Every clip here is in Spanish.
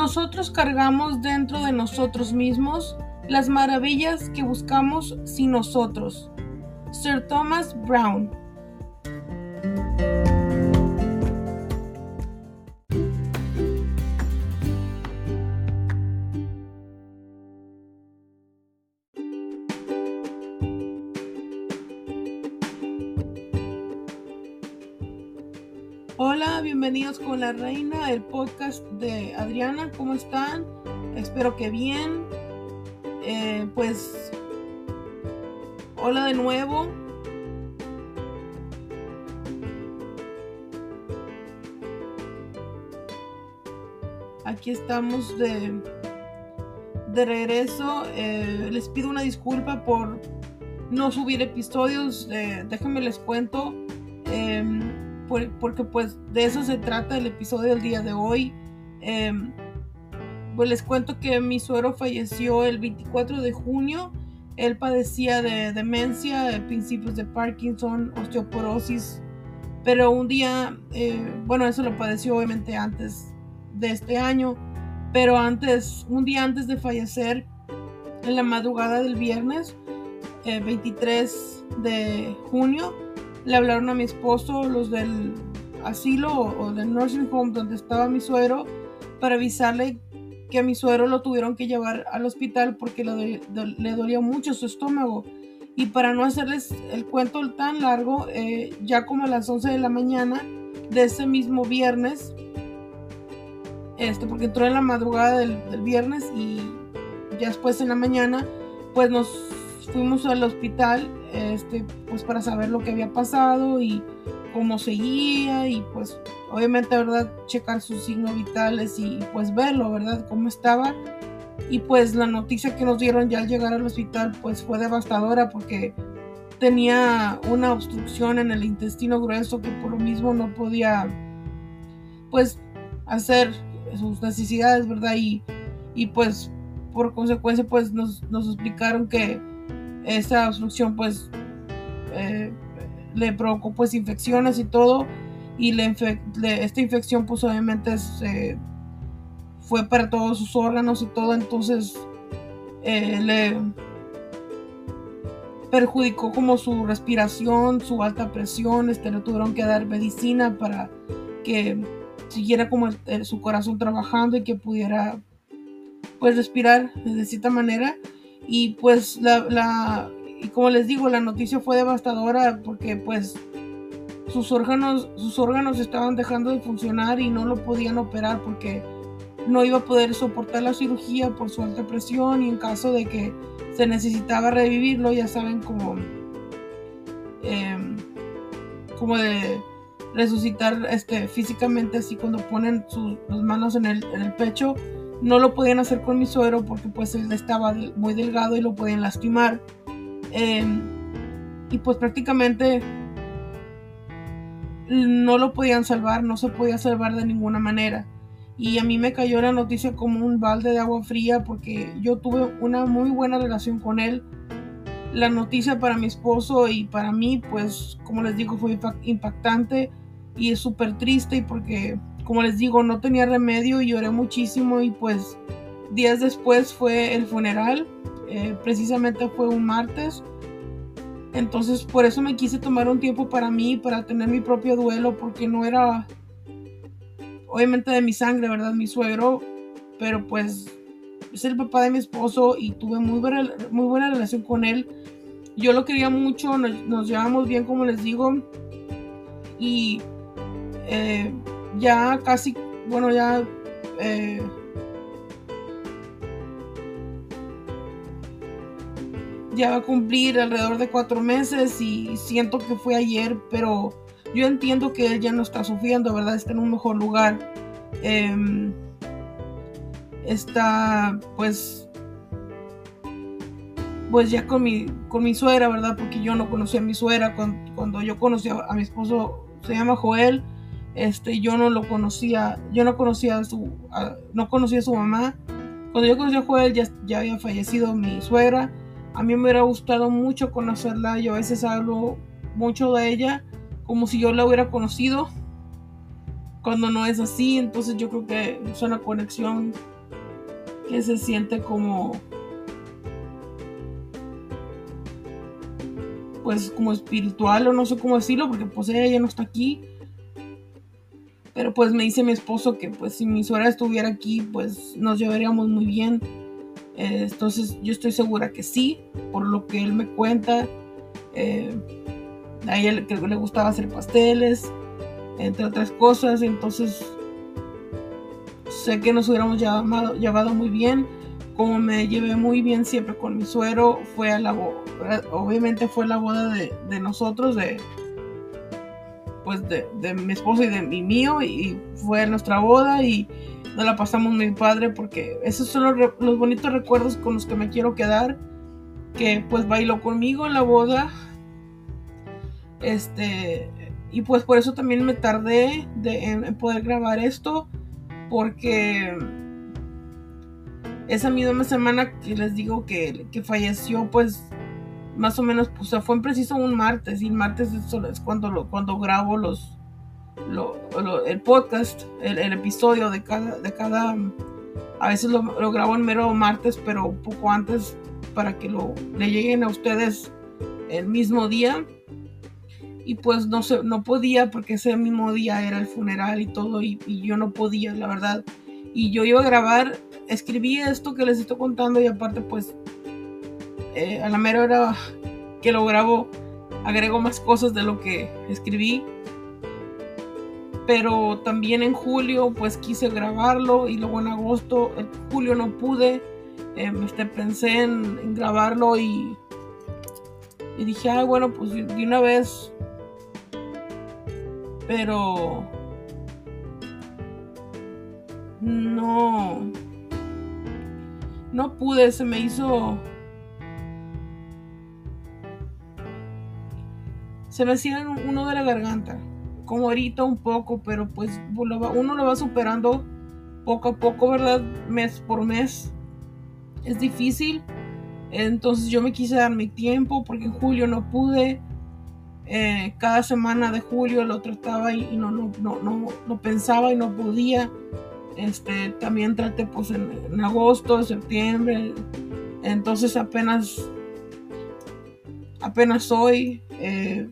Nosotros cargamos dentro de nosotros mismos las maravillas que buscamos sin nosotros. Sir Thomas Brown Hola, bienvenidos con la reina, el podcast de Adriana. ¿Cómo están? Espero que bien. Eh, pues, hola de nuevo. Aquí estamos de, de regreso. Eh, les pido una disculpa por no subir episodios. Eh, déjenme les cuento. Em, porque pues de eso se trata el episodio del día de hoy. Em, pues les cuento que mi suero falleció el 24 de junio. Él padecía de demencia, de principios de Parkinson, osteoporosis, pero un día, eh, bueno, eso lo padeció obviamente antes de este año, pero antes, un día antes de fallecer, en la madrugada del viernes, 23 eh, de junio, le hablaron a mi esposo los del asilo o, del nursing home donde estaba mi suero para avisarle que a mi suero lo tuvieron que llevar al hospital porque le, dolía mucho su estómago. Y para no hacerles el cuento tan largo, eh, ya como a las 11 de la mañana de ese mismo viernes, este, porque entró en la madrugada del, del viernes y ya después en la mañana, pues nos fuimos al hospital este, pues para saber lo que había pasado y cómo seguía y pues obviamente, ¿verdad? Checar sus signos vitales y pues verlo, ¿verdad? Cómo estaba. Y pues la noticia que nos dieron ya al llegar al hospital pues fue devastadora porque tenía una obstrucción en el intestino grueso que por lo mismo no podía pues hacer sus necesidades, ¿verdad? Y, y pues por consecuencia pues nos, nos explicaron que esa obstrucción pues eh, le provocó pues infecciones y todo y esta infección pues obviamente fue para todos sus órganos y todo entonces eh, le perjudicó como su respiración su alta presión este le tuvieron que dar medicina para que siguiera como su corazón trabajando y que pudiera pues respirar de cierta manera y pues la, y como les digo, la noticia fue devastadora porque pues sus órganos, sus órganos estaban dejando de funcionar y no lo podían operar porque no iba a poder soportar la cirugía por su alta presión y en caso de que se necesitaba revivirlo, ya saben como, em, como de resucitar este, físicamente así cuando ponen sus manos en el, en el pecho no lo podían hacer con mi suero porque pues él estaba muy delgado y lo podían lastimar. Em, y pues prácticamente no lo podían salvar, no se podía salvar de ninguna manera. Y a mí me cayó la noticia como un balde de agua fría porque yo tuve una muy buena relación con él. La noticia para mi esposo y para mí, pues como les digo, fue impactante y es súper triste porque como les digo, no tenía remedio y lloré muchísimo y pues días después fue el funeral, eh, precisamente fue un martes. Entonces por eso me quise tomar un tiempo para mí, para tener mi propio duelo, porque no era obviamente de mi sangre, ¿verdad? Mi suegro, pero pues es el papá de mi esposo y tuve muy buena, muy buena relación con él. Yo lo quería mucho, nos, llevamos bien como les digo. Y eh, ya casi, bueno, ya... Eh, ya va a cumplir alrededor de cuatro meses y siento que fue ayer, pero yo entiendo que él ya no está sufriendo, ¿verdad? Está en un mejor lugar. Em, está pues pues ya con mi, con mi suegra, ¿verdad? Porque yo no conocía a mi suegra cuando, cuando yo conocí a mi esposo, se llama Joel, este, yo no lo conocía, yo no conocía a su, no conocía a su mamá. Cuando yo conocí a Joel ya, ya había fallecido mi suegra. A mí me hubiera gustado mucho conocerla. Yo a veces hablo mucho de ella como si yo la hubiera conocido. cuando no es así, entonces yo creo que es una conexión que se siente como pues como espiritual o no sé cómo decirlo porque pues ella ya no está aquí pero pues me dice mi esposo que pues si mi suegra estuviera aquí pues nos llevaríamos muy bien. Eh, entonces yo estoy segura que sí por lo que él me cuenta. Eh, a ella le, le gustaba hacer pasteles entre otras cosas. Entonces sé que nos hubiéramos llevado, llevado muy bien. Como me llevé muy bien siempre con mi suero, fue a la obviamente fue la boda de, nosotros, de pues de, mi esposo y de mi mío, y fue nuestra boda y nos la pasamos muy padre porque esos son los, bonitos recuerdos con los que me quiero quedar, que pues bailó conmigo en la boda, este, y pues por eso también me tardé en poder grabar esto, porque esa misma semana que les digo que, falleció, pues más o menos, pues fue en preciso un martes, y el martes es, cuando, lo, cuando grabo los, el podcast, el, episodio de cada, de cada, a veces lo, grabo en mero martes, pero poco antes para que lo, le lleguen a ustedes el mismo día. Y pues no, sé, no podía porque ese mismo día era el funeral y todo y, y yo no podía, la verdad. Y yo iba a grabar escribí esto que les estoy contando y aparte pues eh, a la mera hora que lo grabo agrego más cosas de lo que escribí. Pero también en julio pues quise grabarlo y luego en agosto en julio no pude. Eh, este, pensé en, grabarlo y, y dije ay bueno pues de una vez pero no no pude, se me hizo... Se me hacía uno de la garganta. Como ahorita un poco, pero pues uno lo va superando poco a poco, ¿verdad? Mes por mes. Es difícil. Entonces yo me quise dar mi tiempo porque en julio no pude. Eh, cada semana de julio lo trataba y, no, no, no, no, no pensaba y no podía. Este, también traté pues en, agosto, septiembre. Entonces apenas, apenas hoy eh,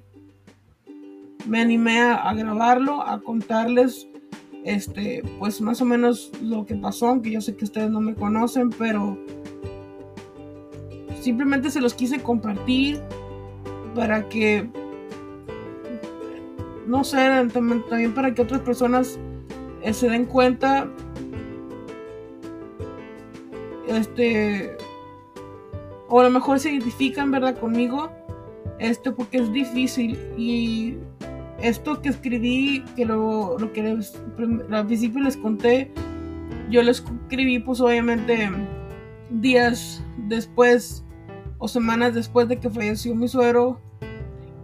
me animé a, grabarlo, a contarles este, pues más o menos lo que pasó, aunque yo sé que ustedes no me conocen, pero simplemente se los quise compartir para que, no sé, también para que otras personas eh, se den cuenta este o a lo mejor se identifican verdad conmigo este porque es difícil y esto que escribí que lo, lo que al principio les conté yo lo escribí pues obviamente días después o semanas después de que falleció mi suero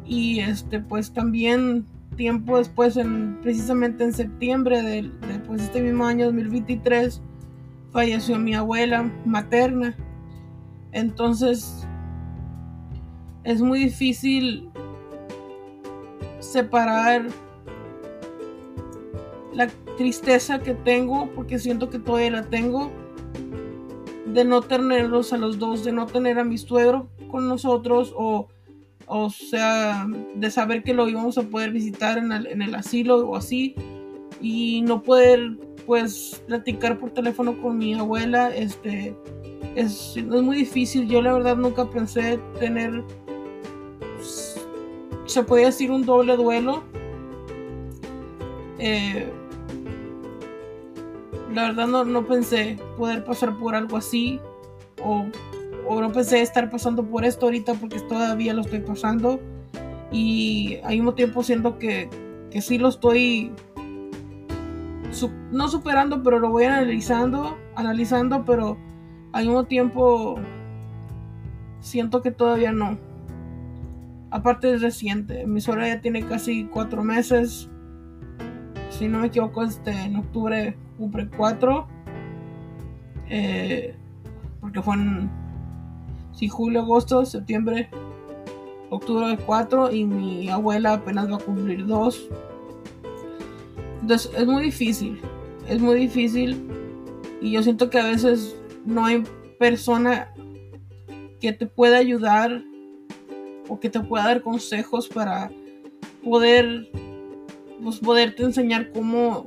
y este pues también tiempo después, en, precisamente en septiembre de, pues, este mismo año 2023, falleció mi abuela materna. Entonces, es muy difícil separar la tristeza que tengo, porque siento que todavía la tengo, de no tenerlos a los dos, de no tener a mi suegro con nosotros o o sea, de saber que lo íbamos a poder visitar en el, asilo o así, y no poder, pues, platicar por teléfono con mi abuela, este, es, muy difícil. Yo la verdad nunca pensé tener, se podía decir un doble duelo. Eh, la verdad no, no pensé poder pasar por algo así o o no pensé estar pasando por esto ahorita porque todavía lo estoy pasando y al mismo tiempo siento que, que sí lo estoy no superando pero lo voy analizando analizando pero al mismo tiempo siento que todavía no aparte es reciente mi suegra ya tiene casi cuatro meses. Si no me equivoco este en octubre cumple cuatro. Eh, porque fue en Sí, julio, agosto, septiembre, octubre 4 y mi abuela apenas va a cumplir 2. Entonces es muy difícil, es muy difícil. Y yo siento que a veces no hay persona que te pueda ayudar o que te pueda dar consejos para poder pues, poderte enseñar cómo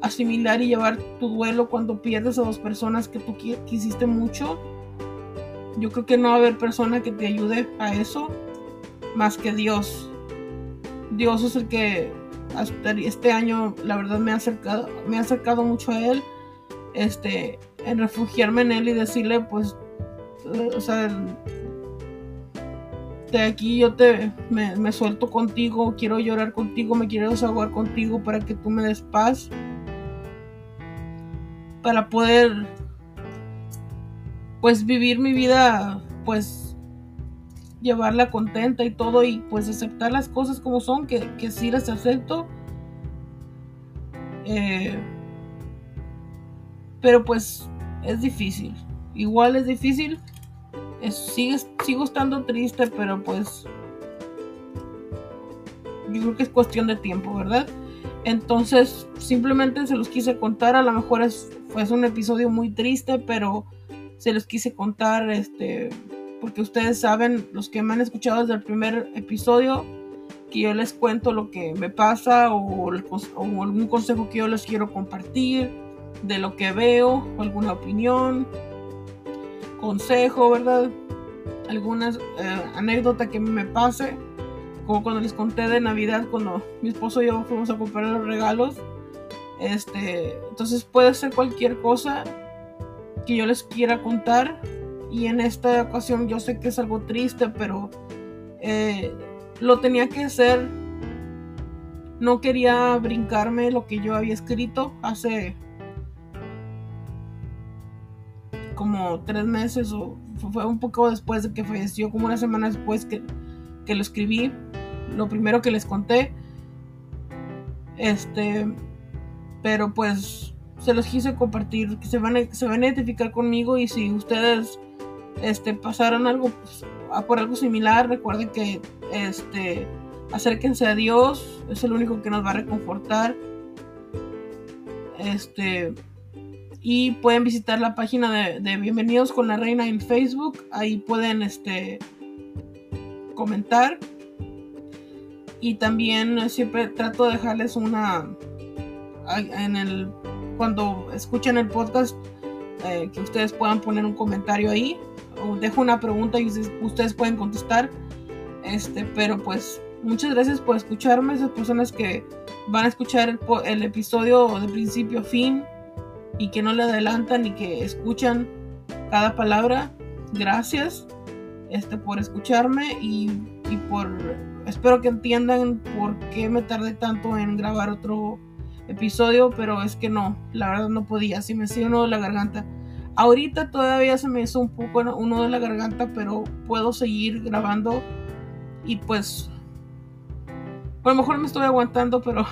asimilar y llevar tu duelo cuando pierdes a dos personas que tú quisiste mucho. Yo creo que no va a haber persona que te ayude a eso más que Dios. Dios es el que hasta este año la verdad me ha acercado, me ha acercado mucho a él. Este, en refugiarme en él y decirle pues o sea de aquí yo te me, me, suelto contigo, quiero llorar contigo, me quiero desahogar contigo para que tú me des paz. Para poder pues vivir mi vida pues llevarla contenta y todo y pues aceptar las cosas como son que, que sí las acepto. Eh, pero pues es difícil. Igual es difícil sigo estando triste pero pues yo creo que es cuestión de tiempo verdad entonces simplemente se los quise contar a lo mejor es fue un episodio muy triste, pero se los quise contar, este, porque ustedes saben, los que me han escuchado desde el primer episodio, que yo les cuento lo que me pasa o, algún consejo que yo les quiero compartir de lo que veo, alguna opinión, consejo, ¿verdad? Alguna eh, anécdota que me pase, como cuando les conté de Navidad, cuando mi esposo y yo fuimos a comprar los regalos este, entonces puede ser cualquier cosa que yo les quiera contar. Y en esta ocasión yo sé que es algo triste, pero eh, lo tenía que hacer. No quería brincarme lo que yo había escrito hace como tres meses o fue un poco después de que falleció, como una semana después que, que lo escribí. Lo primero que les conté. Este, pero pues se los quise compartir, que se van a, se van a identificar conmigo y si ustedes este, pasaron algo pues, por algo similar, recuerden que este, acérquense a Dios, es el único que nos va a reconfortar. Este, y pueden visitar la página de, de, Bienvenidos con la Reina en Facebook, ahí pueden este, comentar. Y también siempre trato de dejarles una, en el cuando escuchen el podcast eh, que ustedes puedan poner un comentario ahí. O dejo una pregunta y ustedes pueden contestar. Este pero pues muchas gracias por escucharme esas personas que van a escuchar el, el episodio de principio a fin y que no le adelantan y que escuchan cada palabra gracias este por escucharme y, y por espero que entiendan por qué me tardé tanto en grabar otro episodio, pero es que no, la verdad no podía, si me hacía uno de la garganta. Ahorita todavía se me hizo un poco uno de la garganta, pero puedo seguir grabando y pues a lo mejor me estoy aguantando, pero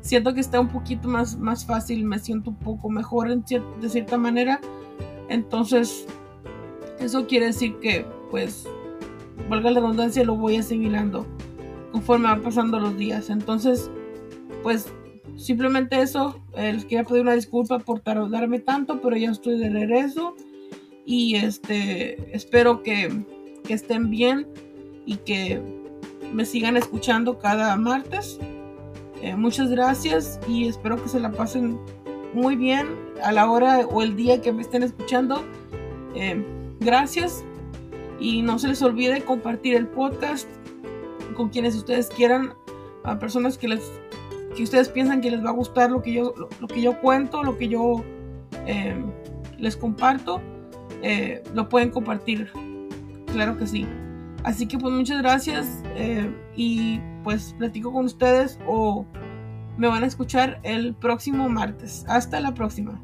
siento que está un poquito más, más fácil, me siento un poco mejor de cierta manera. Entonces, eso quiere decir que, pues, valga la redundancia, lo voy asimilando conforme van pasando los días. Entonces, pues Simplemente eso, eh, les quería pedir una disculpa por tardarme tanto, pero ya estoy de regreso y este espero que, estén bien y que me sigan escuchando cada martes. Eh, muchas gracias y espero que se la pasen muy bien a la hora o el día que me estén escuchando. Eh, gracias y no se les olvide compartir el podcast con quienes ustedes quieran, a personas que les que ustedes piensan que les va a gustar lo que yo, lo, que yo cuento, lo que yo eh, les comparto, lo pueden compartir. Claro que sí. Así que pues muchas gracias y pues platico con ustedes o me van a escuchar el próximo martes. Hasta la próxima.